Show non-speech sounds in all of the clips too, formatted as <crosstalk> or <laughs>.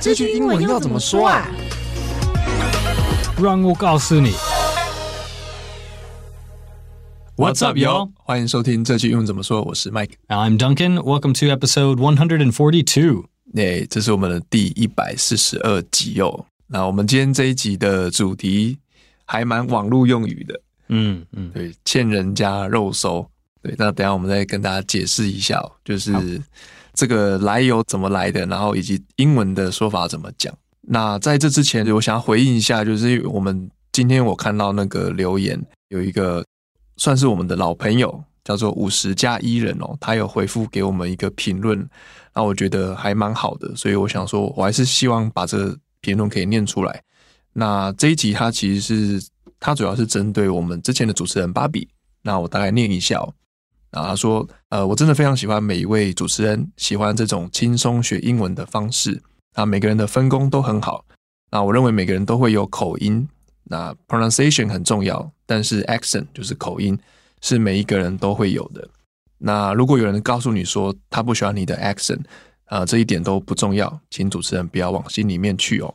这句英文要怎么说啊？让我告诉你。What's up, yo？欢迎收听这句英文怎么说。我是 Mike。I'm Duncan. Welcome to episode one hundred and forty-two. 对，这是我们的第一百四十二集哦。那我们今天这一集的主题还蛮网络用语的。嗯嗯，对，欠人家肉搜。对，那等一下我们再跟大家解释一下，就是这个来由怎么来的，然后以及英文的说法怎么讲。那在这之前，我想要回应一下，就是我们今天我看到那个留言，有一个算是我们的老朋友，叫做五十加一人哦，他有回复给我们一个评论，那我觉得还蛮好的，所以我想说，我还是希望把这个评论可以念出来。那这一集他其实是他主要是针对我们之前的主持人芭比，那我大概念一下哦。啊他说：“呃，我真的非常喜欢每一位主持人，喜欢这种轻松学英文的方式。那每个人的分工都很好。那我认为每个人都会有口音，那 pronunciation 很重要，但是 accent 就是口音，是每一个人都会有的。那如果有人告诉你说他不喜欢你的 accent，啊、这一点都不重要，请主持人不要往心里面去哦。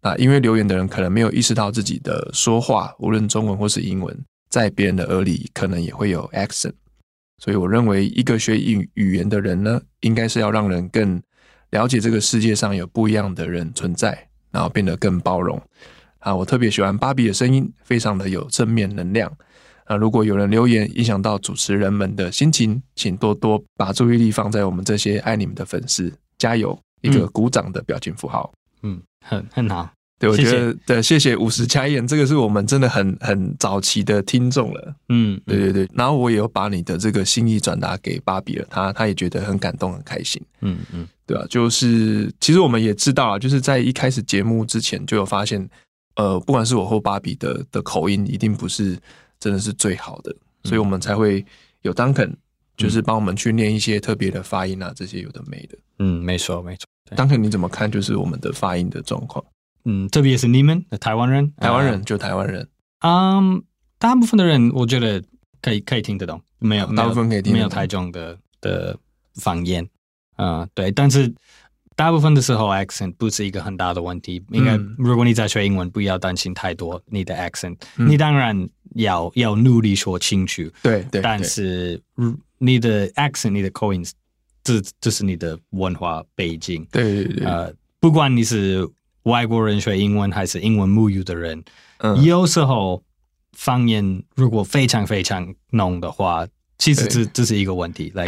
那因为留言的人可能没有意识到自己的说话，无论中文或是英文，在别人的耳里可能也会有 accent。”所以我认为，一个学语语言的人呢，应该是要让人更了解这个世界上有不一样的人存在，然后变得更包容。啊，我特别喜欢芭比的声音，非常的有正面能量。啊，如果有人留言影响到主持人们的心情，请多多把注意力放在我们这些爱你们的粉丝，加油！一个鼓掌的表情符号。嗯，很很好。对，我觉得对，谢谢五十加一人，这个是我们真的很很早期的听众了。嗯，对对对。然后我也有把你的这个心意转达给芭比了，他他也觉得很感动，很开心。嗯嗯，对啊，就是其实我们也知道啊，就是在一开始节目之前就有发现，呃，不管是我或芭比的的口音，一定不是真的是最好的，所以我们才会有 Duncan，就是帮我们去念一些特别的发音啊，这些有的没的。嗯，没错没错。Duncan，你怎么看？就是我们的发音的状况？嗯，特别是你们的台湾人，台湾人就台湾人。嗯，大部分的人我觉得可以可以听得懂，没有大部分可以听没有台中的的方言。嗯，对，但是大部分的时候 accent 不是一个很大的问题。应该如果你在学英文，不要担心太多你的 accent。你当然要要努力说清楚，对对。但是你的 accent，你的 coins，，这这是你的文化背景。对对对。呃，不管你是。外国人学英文还是英文母语的人，嗯，有时候方言如果非常非常浓的话，其实这这是一个问题。来，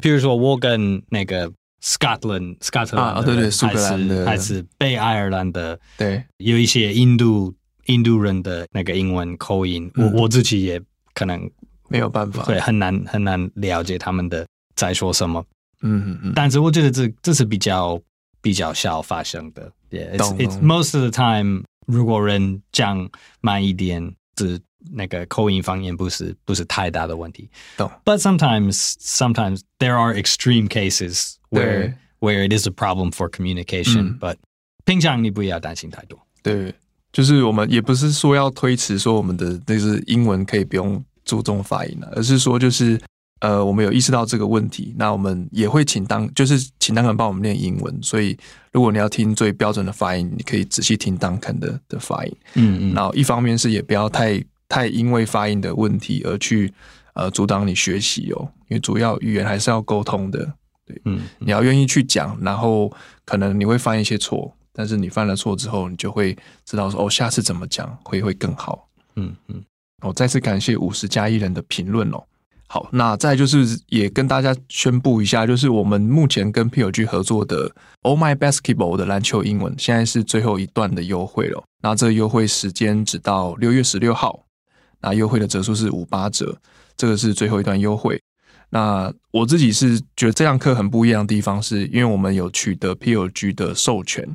比如说我跟那个 Scotland、Scotland 啊，对对，苏格兰的。还是北爱尔兰的，对，有一些印度印度人的那个英文口音，我我自己也可能没有办法，对，很难很难了解他们的在说什么。嗯嗯嗯，但是我觉得这这是比较比较少发生的。Yeah, it's, it's most of the time，如果人讲慢一点，是那个口音方言不是不是太大的问题。懂。But sometimes, sometimes there are extreme cases where where it is a problem for communication. But 平常你不要担心太多。对，就是我们也不是说要推迟说我们的那是英文可以不用注重发音了，而是说就是。呃，我们有意识到这个问题，那我们也会请当，就是请 Duncan 帮我们念英文。所以，如果你要听最标准的发音，你可以仔细听 Duncan 的的发音。嗯嗯。然后，一方面是也不要太太因为发音的问题而去呃阻挡你学习哦，因为主要语言还是要沟通的。对，嗯，你要愿意去讲，然后可能你会犯一些错，但是你犯了错之后，你就会知道说哦，下次怎么讲会会更好。嗯嗯。我再次感谢五十加一人的评论哦。好，那再就是也跟大家宣布一下，就是我们目前跟 PLG 合作的 Oh My Basketball 的篮球英文，现在是最后一段的优惠了。那这优惠时间只到六月十六号，那优惠的折数是五八折，这个是最后一段优惠。那我自己是觉得这堂课很不一样的地方，是因为我们有取得 PLG 的授权，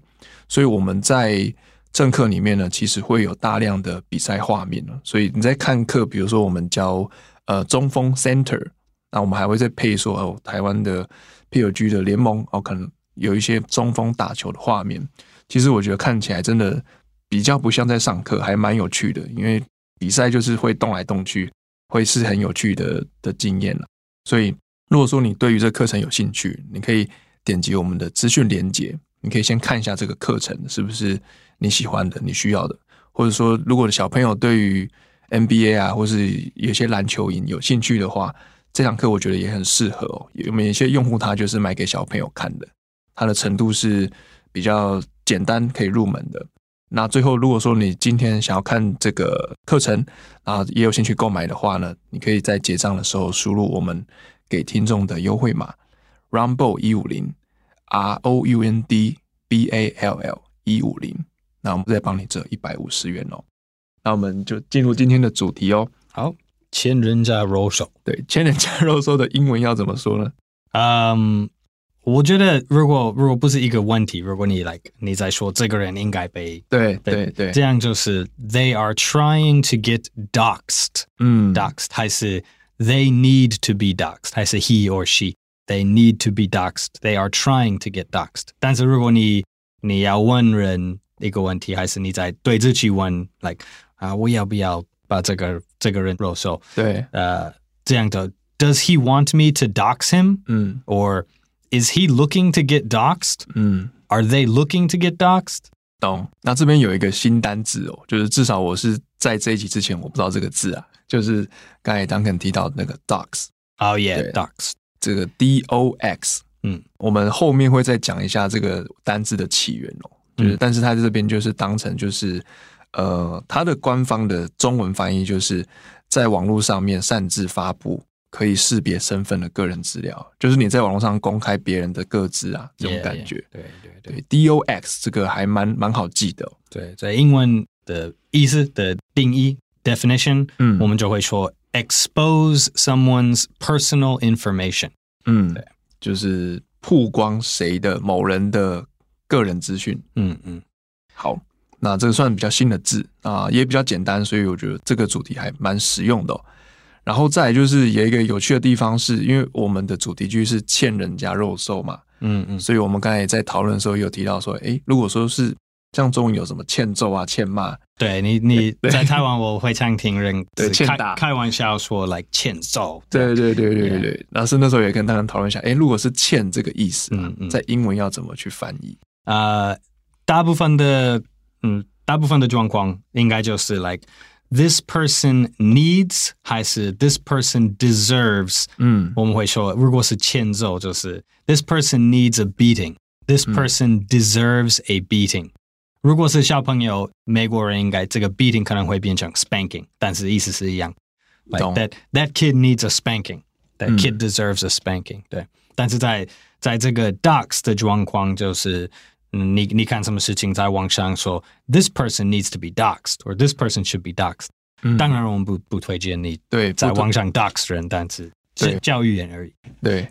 所以我们在正课里面呢，其实会有大量的比赛画面。所以你在看课，比如说我们教。呃，中锋 center，那我们还会再配说哦，台湾的 PLG 的联盟哦，可能有一些中锋打球的画面。其实我觉得看起来真的比较不像在上课，还蛮有趣的。因为比赛就是会动来动去，会是很有趣的的经验。所以如果说你对于这课程有兴趣，你可以点击我们的资讯连接，你可以先看一下这个课程是不是你喜欢的、你需要的，或者说，如果小朋友对于 NBA 啊，或是有些篮球营有兴趣的话，这堂课我觉得也很适合哦。有没有一些用户他就是买给小朋友看的，他的程度是比较简单可以入门的。那最后，如果说你今天想要看这个课程，啊，也有兴趣购买的话呢，你可以在结账的时候输入我们给听众的优惠码 Roundball 一五零 R O U N D B A L L 一五零，那我们再帮你折一百五十元哦。那我们就进入今天的主题哦。好，欠人家肉收，对，欠人家肉收的英文要怎么说呢？嗯、um。我觉得，如果如果不是一个问题，如果你 like 你在说这个人应该被对对对，这样就是 they are trying to get doxed，嗯，doxed 还是 they need to be doxed，还是 he or she they need to be doxed，they are trying to get doxed。但是如果你你要问人一个问题，还是你在对自己问，like 啊，我要不要把这个这个人肉收？对，呃，这样的，Does he want me to dox him？嗯，or Is he looking to get doxed? 嗯，Are they looking to get doxed? 懂。那这边有一个新单字哦，就是至少我是在这一集之前我不知道这个字啊，就是刚才 Duncan 提到的那个 dox。Oh yeah, dox。这个 D O X。嗯，我们后面会再讲一下这个单字的起源哦。就是，嗯、但是它这边就是当成就是呃，它的官方的中文翻译就是在网络上面擅自发布。可以识别身份的个人资料，就是你在网络上公开别人的个资啊，这种感觉。Yeah, yeah, 对对对，对，dox 这个还蛮蛮好记的哦。对，在英文的意思的定义 definition，嗯，我们就会说 expose someone's personal information。嗯，对，就是曝光谁的某人的个人资讯。嗯嗯，好，那这个算比较新的字啊，也比较简单，所以我觉得这个主题还蛮实用的哦。然后再就是有一个有趣的地方，是因为我们的主题句是欠人家肉收嘛，嗯嗯，所以我们刚才在讨论的时候有提到说，诶，如果说是像中文有什么欠揍啊、欠骂，对你你 <laughs> 在台湾我会常听人对欠打开玩笑说来欠揍，对对对对对对。然后是那时候也跟大家讨论一下，诶，如果是欠这个意思，嗯嗯，在英文要怎么去翻译？呃，大部分的嗯，大部分的状况应该就是 like。This person needs 还是 this person deserves？嗯，我们会说，如果是欠揍，就是 this person needs a beating。This person deserves a beating。如果是小朋友，美国人应该这个 beating 可能会变成 spanking，但是意思是一样。Like that that kid needs a spanking。That kid deserves a spanking。对，但是在在这个 dox 的状况就是。 你你看什么事情在网上说，this person needs to be doxed or this person should be doxed。嗯，当然我们不不推荐你对在网上 dox 人，但是是教育人而已。对，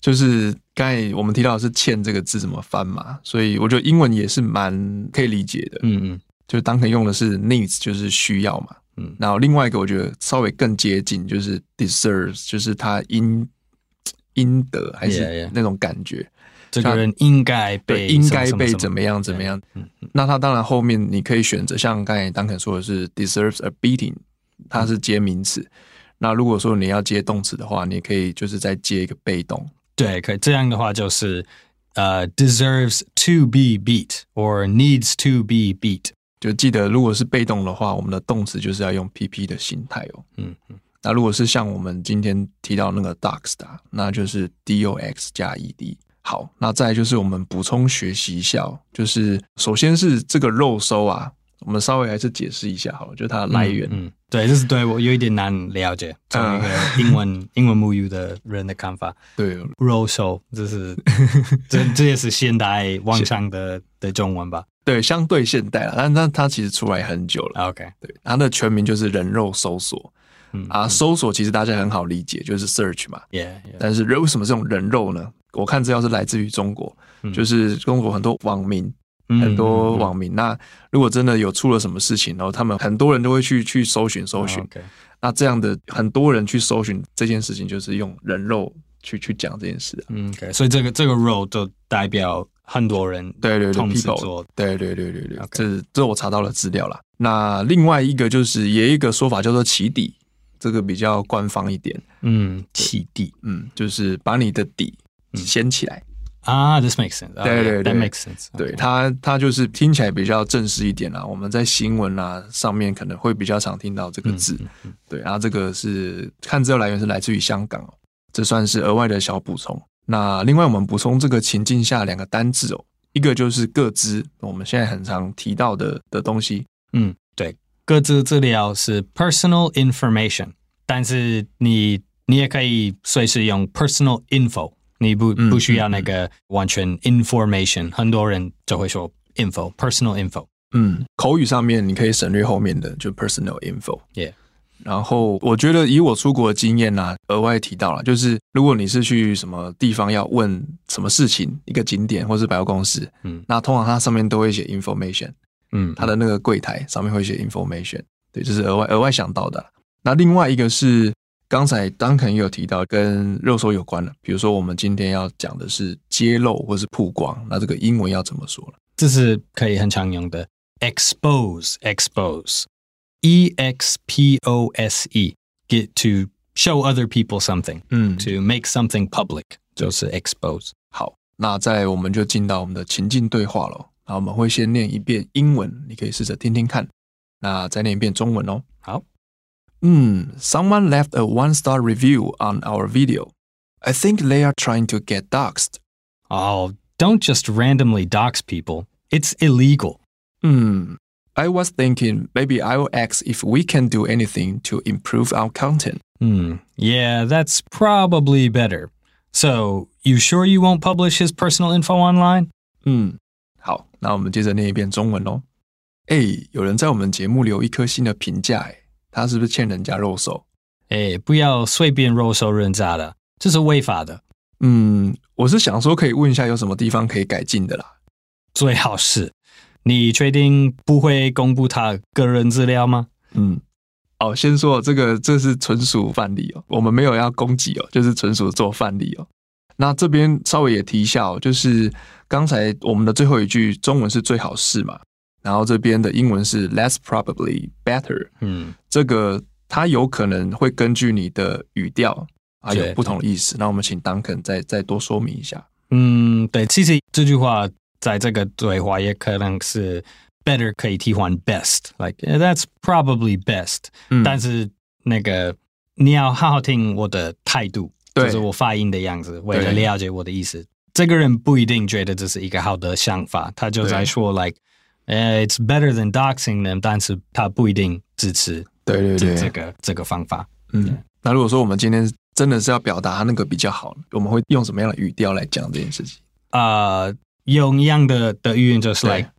就是刚才我们提到的是“欠”这个字怎么翻嘛，所以我觉得英文也是蛮可以理解的。嗯嗯，就当可用的是 needs，就是需要嘛。嗯，然后另外一个我觉得稍微更接近，就是 deserves，就是他应应得还是那种感觉。这个人应该被应该被怎么样怎么样？嗯，那他当然后面你可以选择像刚才 Duncan 说的是 deserves a beating，它是接名词。那如果说你要接动词的话，你可以就是再接一个被动。对，可以这样的话就是呃、uh, deserves to be beat or needs to be beat。就记得如果是被动的话，我们的动词就是要用 PP 的形态哦。嗯嗯。那如果是像我们今天提到那个 doxed，那就是 dox 加 ed。好，那再就是我们补充学习一下，就是首先是这个肉搜啊，我们稍微还是解释一下好了，就它的来源。嗯，嗯对，这是对我有一点难了解，从一个英文、嗯、英文母语的人的看法。对，<laughs> 肉搜这是这这也是现代网上的的中文吧？对，相对现代了，但但它其实出来很久了。OK，对，它的全名就是人肉搜索。嗯啊，搜索其实大家很好理解，就是 search 嘛。Yeah, yeah. 但是为什么这种人肉呢？我看资料是来自于中国，嗯、就是中国很多网民，嗯、很多网民。嗯、那如果真的有出了什么事情，然后他们很多人都会去去搜寻搜寻。那这样的很多人去搜寻这件事情，就是用人肉去去讲这件事。嗯，okay. 所以这个这个 role 就代表很多人，对对对，people，对对对对对，这这我查到了资料了。那另外一个就是也有一个说法叫做起底，这个比较官方一点。嗯，起底，嗯，就是把你的底。掀起来啊，This makes sense。对对对，That makes sense。对它，它就是听起来比较正式一点啦。我们在新闻啊上面可能会比较常听到这个字。对，然后这个是看资料来源是来自于香港哦，这算是额外的小补充。那另外我们补充这个情境下两个单字哦，一个就是各资，我们现在很常提到的的东西。嗯，对，个资资料是 personal information，但是你你也可以随时用 personal info。你不不需要那个完全 information，、很多人就会说 info，personal info。嗯，口语上面你可以省略后面的，就 personal info。Yeah。然后我觉得以我出国的经验啊，额外提到了，就是如果你是去什么地方要问什么事情，一个景点或是百货公司，嗯，那通常它上面都会写 information，嗯，它的那个柜台上面会写 information，对，这、就是额外额外想到的。那另外一个是。刚才 Duncan 也有提到跟肉搜有关的，比如说我们今天要讲的是揭露或是曝光，那这个英文要怎么说了？这是可以很常用的，expose，expose，e x p o s e，get to show other people something，嗯，to make something public，就是 expose。好，那在我们就进到我们的情境对话了。那我们会先念一遍英文，你可以试着听听看，那再念一遍中文哦。好。Hmm, someone left a one-star review on our video. I think they are trying to get doxxed. Oh, don't just randomly dox people. It's illegal. Hmm. I was thinking maybe I will ask if we can do anything to improve our content. Hmm. Yeah, that's probably better. So, you sure you won't publish his personal info online? 嗯，好， 那我们接着念一遍中文喽。哎，有人在我们节目留一颗星的评价，哎。他是不是欠人家肉手？哎，不要随便肉手人家的，这是违法的。嗯，我是想说，可以问一下有什么地方可以改进的啦。最好是，你确定不会公布他个人资料吗？嗯，哦，先说这个，这是纯属范例哦，我们没有要攻击哦，就是纯属做范例哦。那这边稍微也提一下哦，就是刚才我们的最后一句中文是最好是嘛。然后这边的英文是 less probably better，嗯，这个它有可能会根据你的语调啊有不同的意思。那我们请 Duncan 再再多说明一下。嗯，对，其实这句话在这个对话也可能是 better 可以替换 best，like that's probably best，嗯。但是那个你要好好听我的态度，就是我发音的样子，为了了解我的意思。这个人不一定觉得这是一个好的想法，他就在说 like。呃，It's better than doxing them，但是他不一定支持。对对对，这个这个方法。嗯，那如果说我们今天真的是要表达那个比较好，我们会用什么样的语调来讲这件事情？啊、呃，用一样的的语言，就是 like，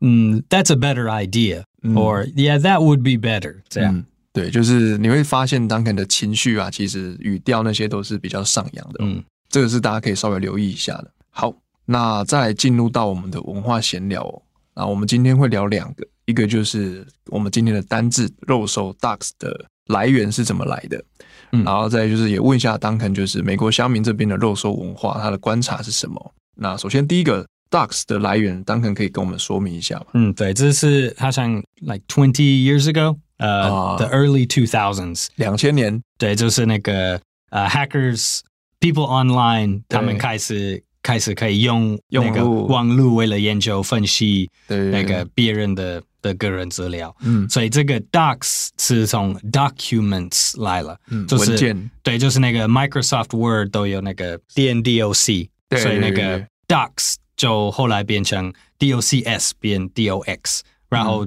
嗯，That's a better idea，or、嗯、Yeah, that would be better。这样、嗯，对，就是你会发现 Duncan 的情绪啊，其实语调那些都是比较上扬的。嗯，这个是大家可以稍微留意一下的。好，那再来进入到我们的文化闲聊哦。那，我们今天会聊两个，一个就是我们今天的单字“肉收 ducks 的来源是怎么来的，嗯，然后再就是也问一下 Duncan，就是美国乡民这边的肉收文化，他的观察是什么？那首先第一个 “dox” 的来源，Duncan 可以跟我们说明一下吗？嗯，对，这是好像 like twenty years ago，呃、uh, uh,，the early two thousands，两千年，对，就是那个呃、uh, hackers，people online，他们开始。开始可以用那个网络为了研究分析那个别人的的个人资料，嗯，所以这个 dox 是从 documents 来了，嗯，就是、文件，对，就是那个 Microsoft Word 都有那个 DNDoc，所以那个 dox 就后来变成 docs 变 dox，然后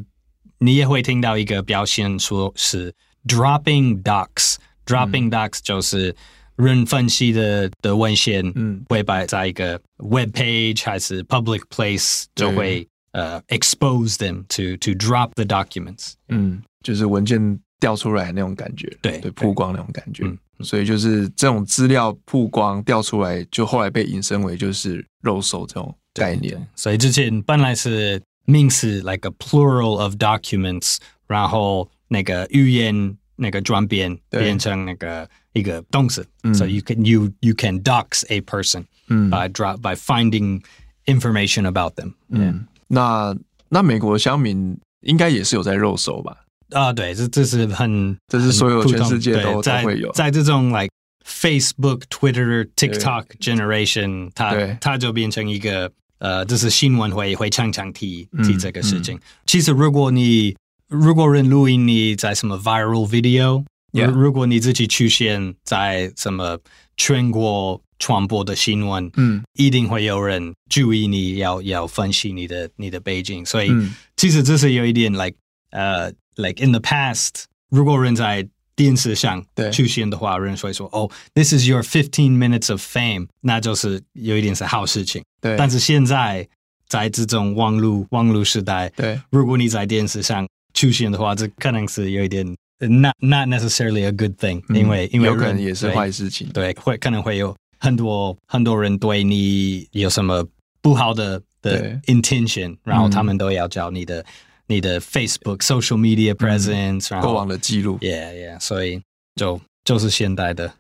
你也会听到一个表现说是 dropping docs，dropping docs 就是。人分析的的文献，嗯，会摆在一个 web page 还是 public place，就会呃、uh, expose them to to drop the documents，嗯，就是文件掉出来那种感觉，对对，曝光那种感觉，嗯，所以就是这种资料曝光掉出来，就后来被引申为就是肉搜这种概念。所以之前本来是名词 like a plural of documents，然后那个语言那个转变变成那个。一个动词、嗯、so you can you you can dox a person、嗯、by drop by finding information about them。嗯，那那美国乡民应该也是有在肉搜吧？啊，对，这这是很这是所有全世界都都会有，在，在这种 like Facebook、Twitter、TikTok generation，它它就变成一个 呃，就是新闻会会常常提提这个事情。嗯嗯、其实如果你如果人录音你在什么 viral video. 如果你自己出现在什么全国传播的新闻，嗯，一定会有人注意你要要分析你的你的背景。所以、嗯、其实这是有一点 like 呃、uh,，like in the past，如果人在电视上出现的话，人会说：“哦、oh,，this is your fifteen minutes of fame。”那就是有一点是好事情。对。但是现在在这种网络网络时代，对，如果你在电视上出现的话，这可能是有一点 not not necessarily a good thing，、嗯、因为因为有可能也是坏事情。对，会可能会有很多很多人对你有什么不好的的 intention，然后他们都要找你的。嗯你的 Facebook social media presence，、嗯、然后过往的记录，Yeah Yeah，所以就就是现代的，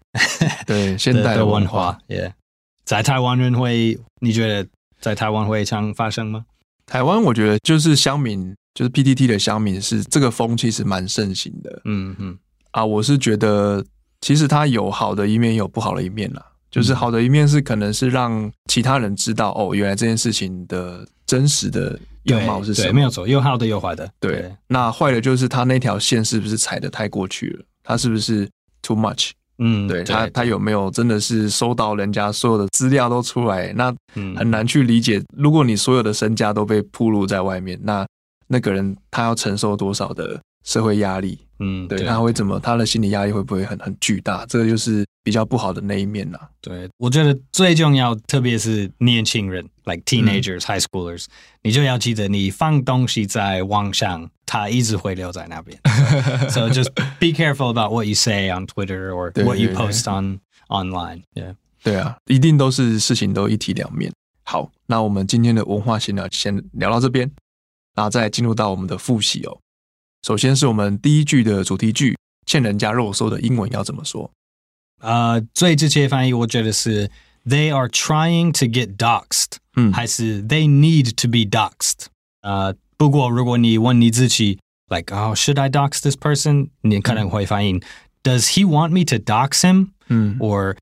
对 <laughs> 现代的文化，Yeah，在台湾人会，你觉得在台湾会常发生吗？台湾我觉得就是乡民，就是 PTT 的乡民是这个风气是蛮盛行的，嗯嗯，啊，我是觉得其实它有好的一面，有不好的一面啦。就是好的一面是可能是让其他人知道哦，原来这件事情的真实的样貌是什么？对，没有错，有好的有坏的。对，对那坏的就是他那条线是不是踩的太过去了？他是不是 too much？嗯，对，对他他有没有真的是收到人家所有的资料都出来？那很难去理解。如果你所有的身家都被暴露在外面，那那个人他要承受多少的社会压力？嗯，对，他会怎么？他的心理压力会不会很很巨大？这个就是比较不好的那一面呐。对，我觉得最重要，特别是年轻人，like teenagers,、嗯、high schoolers，你就要记得，你放东西在网上，它一直会留在那边。so, <laughs> so just be careful about what you say on Twitter or what you post on online. Yeah，对啊，一定都是事情都一体两面。好，那我们今天的文化闲聊先聊到这边，然后再进入到我们的复习哦。首先是我们第一句的主题句，欠人家肉搜的英文要怎么说？呃，最直接翻译我觉得是 They are trying to get doxed，嗯，还是 They need to be doxed？呃，不过如果你问你自己，like oh，should I dox this person？你可能会翻译、嗯、Does he want me to dox him？嗯，or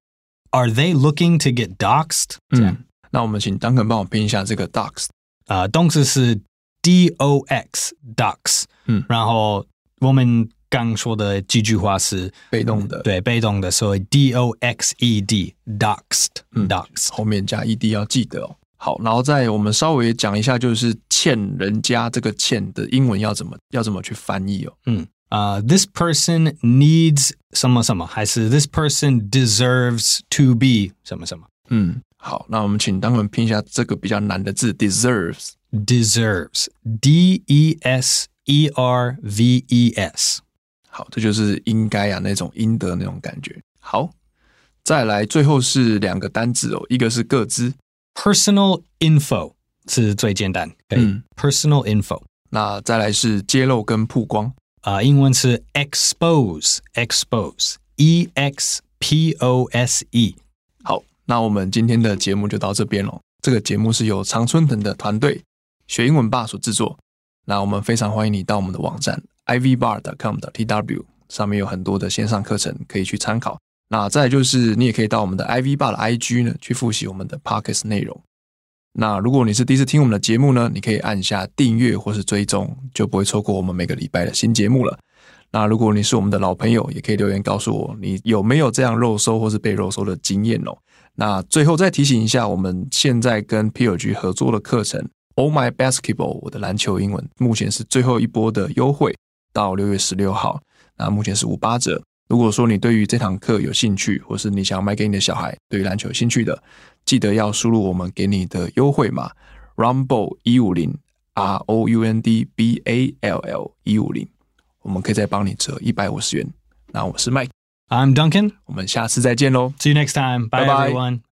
Are they looking to get doxed？这样，嗯、那我们请 Duncan 帮我拼一下这个 dox。呃，动词是 D O X dox。嗯，然后我们刚说的几句话是被动的，对，被动的，所以 D O X E D，doxed，doxed，后面加 E D 要记得哦。好，然后再我们稍微讲一下，就是欠人家这个欠的英文要怎么要怎么去翻译哦。嗯啊、uh,，This person needs 什么什么，还是 This person deserves to be 什么什么？嗯，好，那我们请当文拼一下这个比较难的字，deserves，deserves，D E S。E R V E S，好，这就是应该啊，那种应得那种感觉。好，再来，最后是两个单字哦，一个是个资，personal info 是最简单，嗯，personal info。那再来是揭露跟曝光啊、呃，英文是 expose，expose，E X P O S E。好，那我们今天的节目就到这边喽。这个节目是由常春藤的团队学英文吧所制作。那我们非常欢迎你到我们的网站 ivbar.com.tw 上面有很多的线上课程可以去参考。那再就是你也可以到我们的 ivbar 的 IG 呢去复习我们的 podcast 内容。那如果你是第一次听我们的节目呢，你可以按下订阅或是追踪，就不会错过我们每个礼拜的新节目了。那如果你是我们的老朋友，也可以留言告诉我你有没有这样肉搜或是被肉搜的经验哦。那最后再提醒一下，我们现在跟 PLG 合作的课程。Oh my basketball，我的篮球英文目前是最后一波的优惠，到六月十六号，那目前是五八折。如果说你对于这堂课有兴趣，或是你想要买给你的小孩，对于篮球有兴趣的，记得要输入我们给你的优惠码 Rumble 一五零 R O U N D B A L L 一五零，我们可以再帮你折一百五十元。那我是 Mike，I'm Duncan，我们下次再见喽，See you next time，bye everyone。